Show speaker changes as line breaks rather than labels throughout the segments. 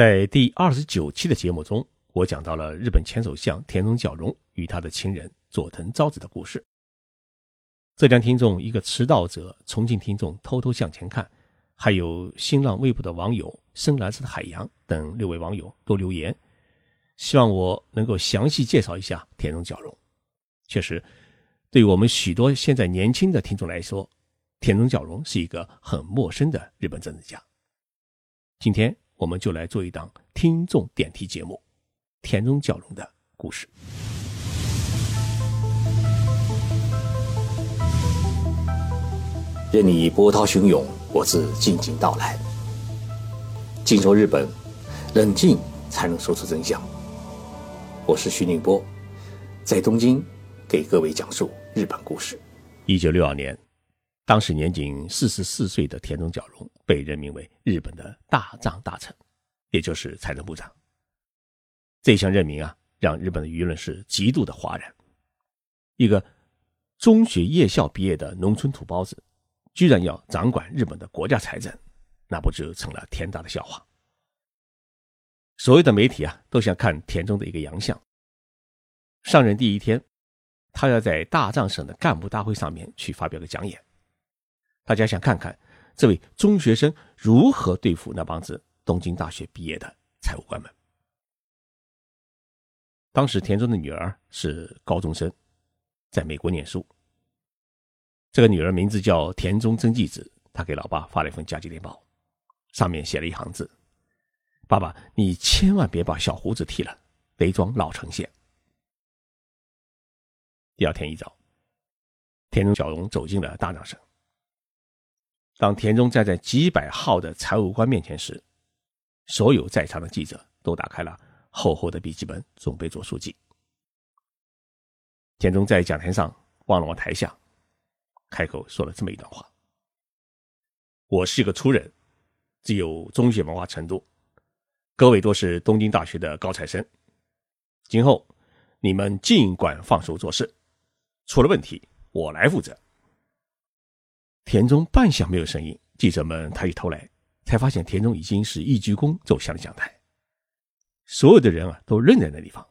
在第二十九期的节目中，我讲到了日本前首相田中角荣与他的情人佐藤昭子的故事。浙江听众一个迟到者，重庆听众偷偷向前看，还有新浪微博的网友深蓝色的海洋等六位网友都留言，希望我能够详细介绍一下田中角荣。确实，对我们许多现在年轻的听众来说，田中角荣是一个很陌生的日本政治家。今天我们就来做一档听众点题节目，田中角荣的故事。
任你波涛汹涌，我自静静到来。静说日本，冷静才能说出真相。我是徐宁波，在东京给各位讲述日本故事。
一九六二年，当时年仅四十四岁的田中角荣被任命为日本的大藏大臣，也就是财政部长。这项任命啊，让日本的舆论是极度的哗然。一个中学夜校毕业的农村土包子。居然要掌管日本的国家财政，那不就成了天大的笑话？所有的媒体啊，都想看田中的一个洋相。上任第一天，他要在大藏省的干部大会上面去发表个讲演，大家想看看这位中学生如何对付那帮子东京大学毕业的财务官们。当时田中的女儿是高中生，在美国念书。这个女儿名字叫田中真纪子，她给老爸发了一份家庭电报，上面写了一行字：“爸爸，你千万别把小胡子剃了，得装老成线。”第二天一早，田中角荣走进了大藏省。当田中站在几百号的财务官面前时，所有在场的记者都打开了厚厚的笔记本，准备做书记。田中在讲台上望了望台下。开口说了这么一段话：“我是一个粗人，只有中学文化程度，各位都是东京大学的高材生。今后你们尽管放手做事，出了问题我来负责。”田中半晌没有声音，记者们抬起头来，才发现田中已经是一鞠躬走向了讲台。所有的人啊都愣在那地方，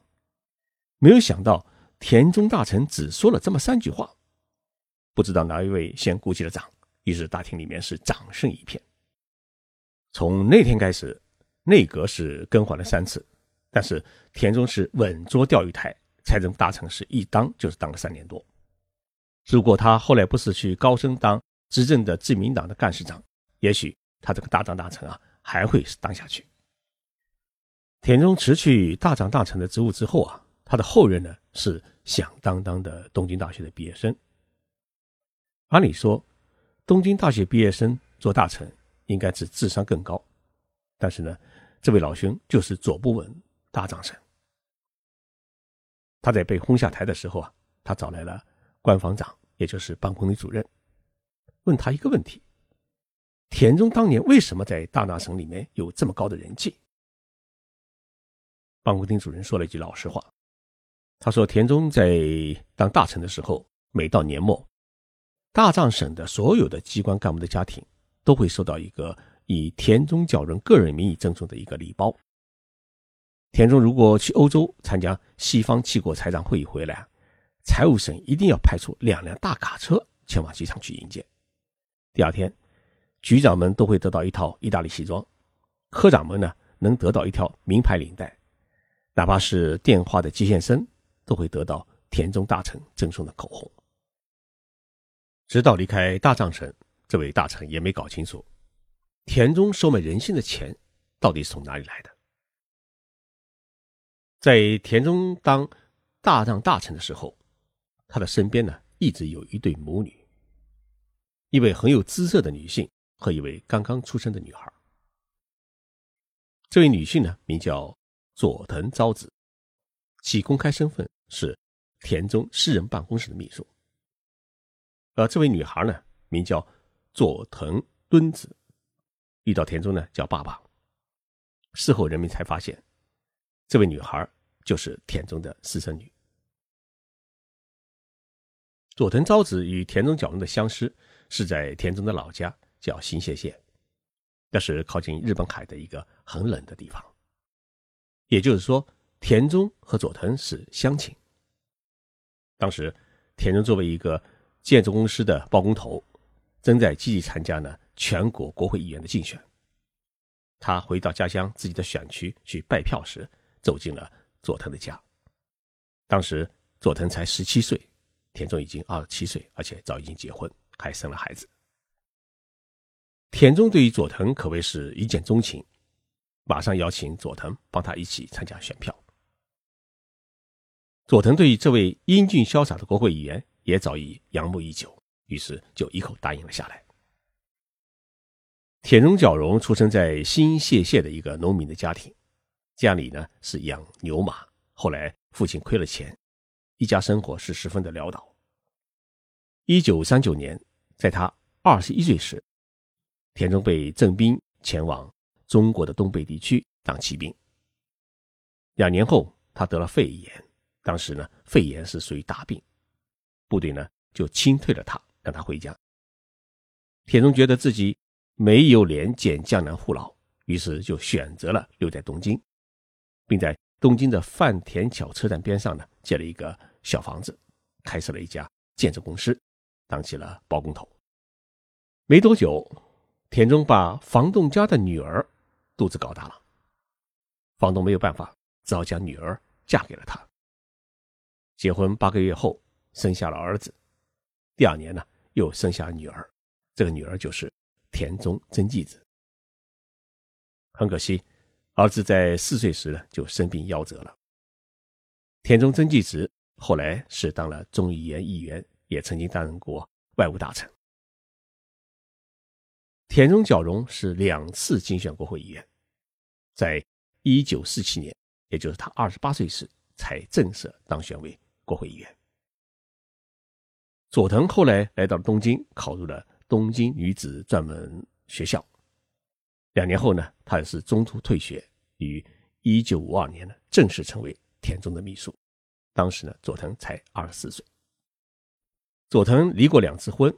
没有想到田中大臣只说了这么三句话。不知道哪一位先鼓起了掌，于是大厅里面是掌声一片。从那天开始，内阁是更换了三次，但是田中是稳坐钓鱼台，财政大臣是一当就是当了三年多。如果他后来不是去高升当执政的自民党的干事长，也许他这个大藏大臣啊还会是当下去。田中辞去大藏大臣的职务之后啊，他的后任呢是响当当的东京大学的毕业生。按理说，东京大学毕业生做大臣应该是智商更高，但是呢，这位老兄就是坐不稳大藏省。他在被轰下台的时候啊，他找来了官房长，也就是办公厅主任，问他一个问题：田中当年为什么在大藏省里面有这么高的人气？办公厅主任说了一句老实话，他说：田中在当大臣的时候，每到年末。大藏省的所有的机关干部的家庭都会收到一个以田中角荣个人名义赠送的一个礼包。田中如果去欧洲参加西方七国财长会议回来，财务省一定要派出两辆大卡车前往机场去迎接。第二天，局长们都会得到一套意大利西装，科长们呢能得到一条名牌领带，哪怕是电话的接线生都会得到田中大臣赠送的口红。直到离开大藏省，这位大臣也没搞清楚，田中收买人心的钱到底是从哪里来的。在田中当大藏大臣的时候，他的身边呢一直有一对母女，一位很有姿色的女性和一位刚刚出生的女孩。这位女性呢名叫佐藤昭子，其公开身份是田中私人办公室的秘书。而这位女孩呢，名叫佐藤敦子，遇到田中呢叫爸爸。事后人们才发现，这位女孩就是田中的私生女。佐藤昭子与田中角荣的相识是在田中的老家叫新泻县，那是靠近日本海的一个很冷的地方。也就是说，田中和佐藤是乡亲。当时，田中作为一个建筑公司的包工头，正在积极参加呢全国国会议员的竞选。他回到家乡自己的选区去拜票时，走进了佐藤的家。当时佐藤才十七岁，田中已经二十七岁，而且早已经结婚，还生了孩子。田中对于佐藤可谓是一见钟情，马上邀请佐藤帮他一起参加选票。佐藤对于这位英俊潇洒的国会议员也早已仰慕已久，于是就一口答应了下来。田中角荣出生在新泻县的一个农民的家庭，家里呢是养牛马。后来父亲亏了钱，一家生活是十分的潦倒。一九三九年，在他二十一岁时，田中被征兵前往中国的东北地区当骑兵。两年后，他得了肺炎。当时呢，肺炎是属于大病，部队呢就清退了他，让他回家。田中觉得自己没有脸见江南父老，于是就选择了留在东京，并在东京的饭田桥车站边上呢建了一个小房子，开设了一家建筑公司，当起了包工头。没多久，田中把房东家的女儿肚子搞大了，房东没有办法，只好将女儿嫁给了他。结婚八个月后，生下了儿子。第二年呢，又生下女儿。这个女儿就是田中真纪子。很可惜，儿子在四岁时呢就生病夭折了。田中真纪子后来是当了众议院议员，也曾经担任过外务大臣。田中角荣是两次竞选国会议员，在一九四七年，也就是他二十八岁时，才正式当选为。国会议员佐藤后来来到了东京，考入了东京女子专门学校。两年后呢，他也是中途退学，于一九五二年呢正式成为田中的秘书。当时呢，佐藤才二十四岁。佐藤离过两次婚，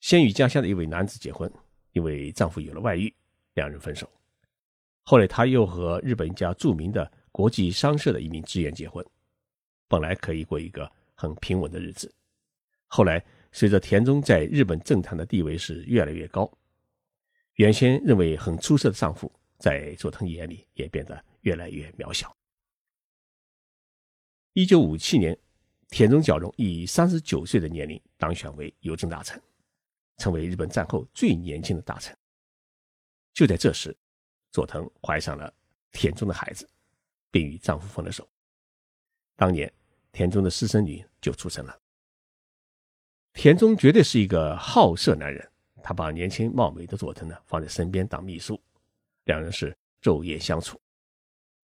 先与家乡的一位男子结婚，因为丈夫有了外遇，两人分手。后来他又和日本一家著名的国际商社的一名职员结婚。本来可以过一个很平稳的日子，后来随着田中在日本政坛的地位是越来越高，原先认为很出色的丈夫，在佐藤眼里也变得越来越渺小。一九五七年，田中角荣以三十九岁的年龄当选为邮政大臣，成为日本战后最年轻的大臣。就在这时，佐藤怀上了田中的孩子，并与丈夫分了手。当年。田中的私生女就出生了。田中绝对是一个好色男人，他把年轻貌美的佐藤呢放在身边当秘书，两人是昼夜相处。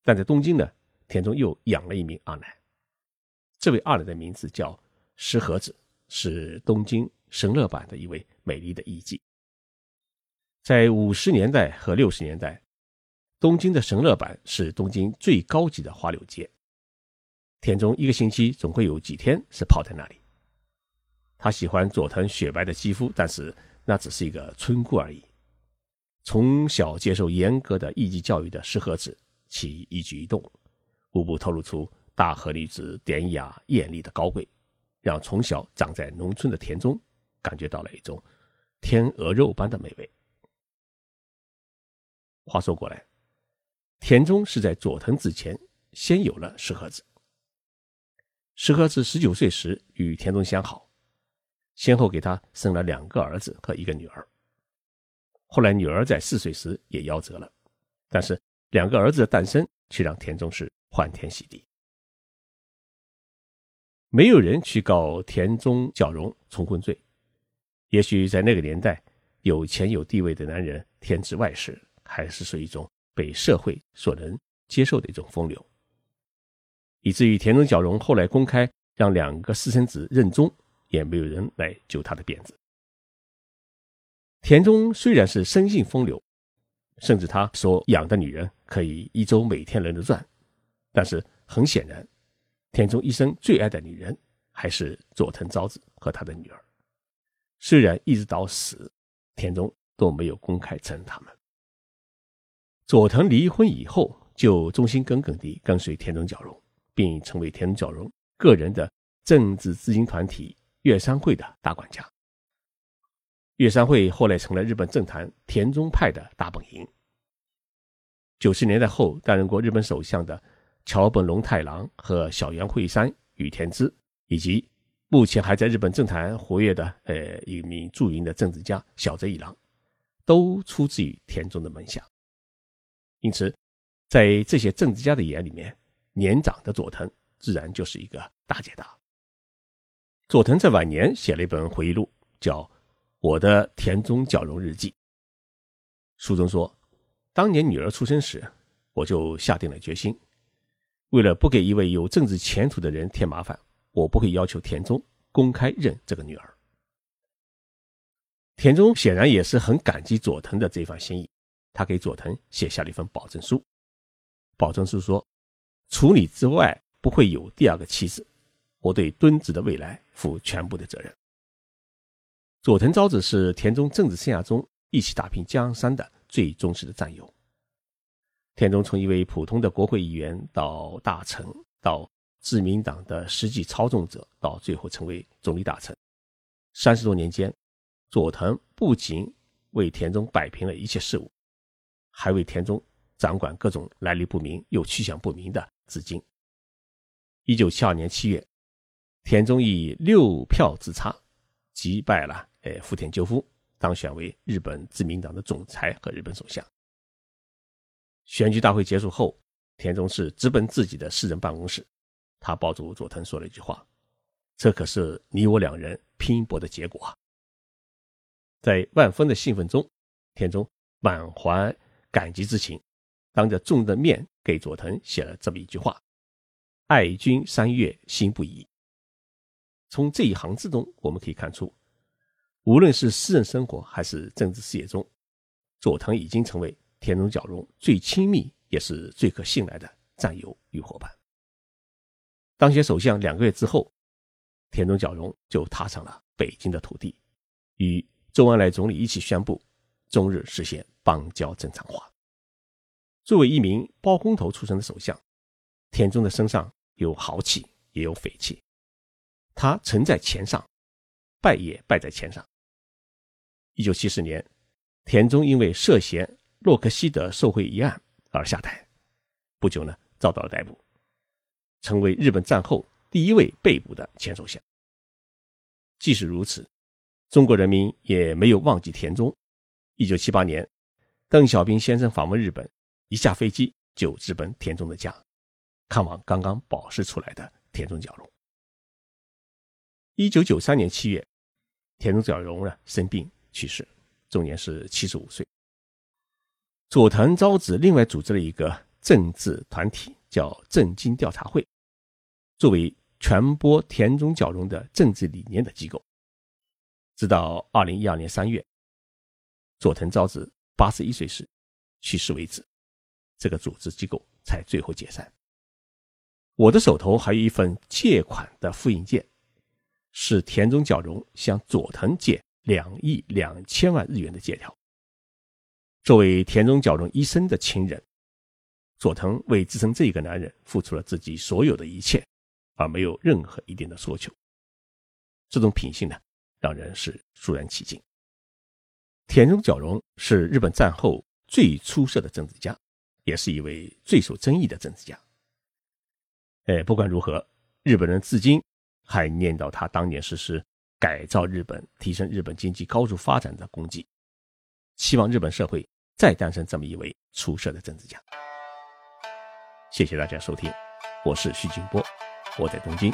但在东京呢，田中又养了一名二奶，这位二奶的名字叫石河子，是东京神乐版的一位美丽的艺妓。在五十年代和六十年代，东京的神乐版是东京最高级的花柳街。田中一个星期总会有几天是泡在那里。他喜欢佐藤雪白的肌肤，但是那只是一个村姑而已。从小接受严格的艺妓教育的石河子，其一举一动无不透露出大和女子典雅艳丽的高贵，让从小长在农村的田中感觉到了一种天鹅肉般的美味。话说过来，田中是在佐藤之前先有了石河子。石河子十九岁时与田中相好，先后给他生了两个儿子和一个女儿。后来女儿在四岁时也夭折了，但是两个儿子的诞生却让田中是欢天喜地。没有人去告田中角荣重婚罪，也许在那个年代，有钱有地位的男人添置外室，还是属于一种被社会所能接受的一种风流。以至于田中角荣后来公开让两个私生子认宗，也没有人来揪他的辫子。田中虽然是生性风流，甚至他所养的女人可以一周每天轮着转，但是很显然，田中一生最爱的女人还是佐藤昭子和他的女儿。虽然一直到死，田中都没有公开承认他们。佐藤离婚以后，就忠心耿耿地跟随田中角荣，并成为田中角荣个人的政治资金团体月山会的大管家。月山会后来成了日本政坛田中派的大本营。九十年代后担任过日本首相的桥本龙太郎和小原惠山、羽田孜，以及目前还在日本政坛活跃的呃一名著名的政治家小泽一郎，都出自于田中的门下。因此，在这些政治家的眼里面，年长的佐藤自然就是一个大姐大。佐藤在晚年写了一本回忆录，叫《我的田中角荣日记》。书中说。当年女儿出生时，我就下定了决心，为了不给一位有政治前途的人添麻烦，我不会要求田中公开认这个女儿。田中显然也是很感激佐藤的这番心意，他给佐藤写下了一份保证书，保证书说：“除你之外，不会有第二个妻子，我对敦子的未来负全部的责任。”佐藤昭子是田中政治生涯中一起打拼江山的。最忠实的战友。田中从一位普通的国会议员到大臣，到自民党的实际操纵者，到最后成为总理大臣。三十多年间，佐藤不仅为田中摆平了一切事务，还为田中掌管各种来历不明又去向不明的资金。一九七二年七月，田中以六票之差击败了呃福田赳夫。当选为日本自民党的总裁和日本首相。选举大会结束后，田中是直奔自己的私人办公室，他抱住佐藤说了一句话：“这可是你我两人拼搏的结果啊！”在万分的兴奋中，田中满怀感激之情，当着众人的面给佐藤写了这么一句话：“爱君三月心不移。”从这一行字中，我们可以看出。无论是私人生活还是政治事业中，佐藤已经成为田中角荣最亲密也是最可信赖的战友与伙伴。当选首相两个月之后，田中角荣就踏上了北京的土地，与周恩来总理一起宣布中日实现邦交正常化。作为一名包工头出身的首相，田中的身上有豪气也有匪气，他成在钱上，败也败在钱上。一九七四年，田中因为涉嫌洛克希德受贿一案而下台，不久呢遭到了逮捕，成为日本战后第一位被捕的前首相。即使如此，中国人民也没有忘记田中。一九七八年，邓小平先生访问日本，一下飞机就直奔田中的家，看望刚刚保释出来的田中角荣。一九九三年七月，田中角荣呢生病。去世，终年是七十五岁。佐藤昭子另外组织了一个政治团体，叫政经调查会，作为传播田中角荣的政治理念的机构。直到二零一二年三月，佐藤昭子八十一岁时去世为止，这个组织机构才最后解散。我的手头还有一份借款的复印件，是田中角荣向佐藤借。两亿两千万日元的借条。作为田中角荣一生的亲人，佐藤为支撑这个男人付出了自己所有的一切，而没有任何一点的索求。这种品性呢，让人是肃然起敬。田中角荣是日本战后最出色的政治家，也是一位最受争议的政治家。哎，不管如何，日本人至今还念叨他当年实施。改造日本、提升日本经济高速发展的功绩，希望日本社会再诞生这么一位出色的政治家。谢谢大家收听，我是徐金波，我在东京，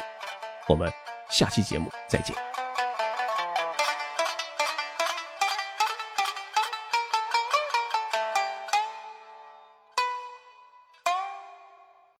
我们下期节目再见。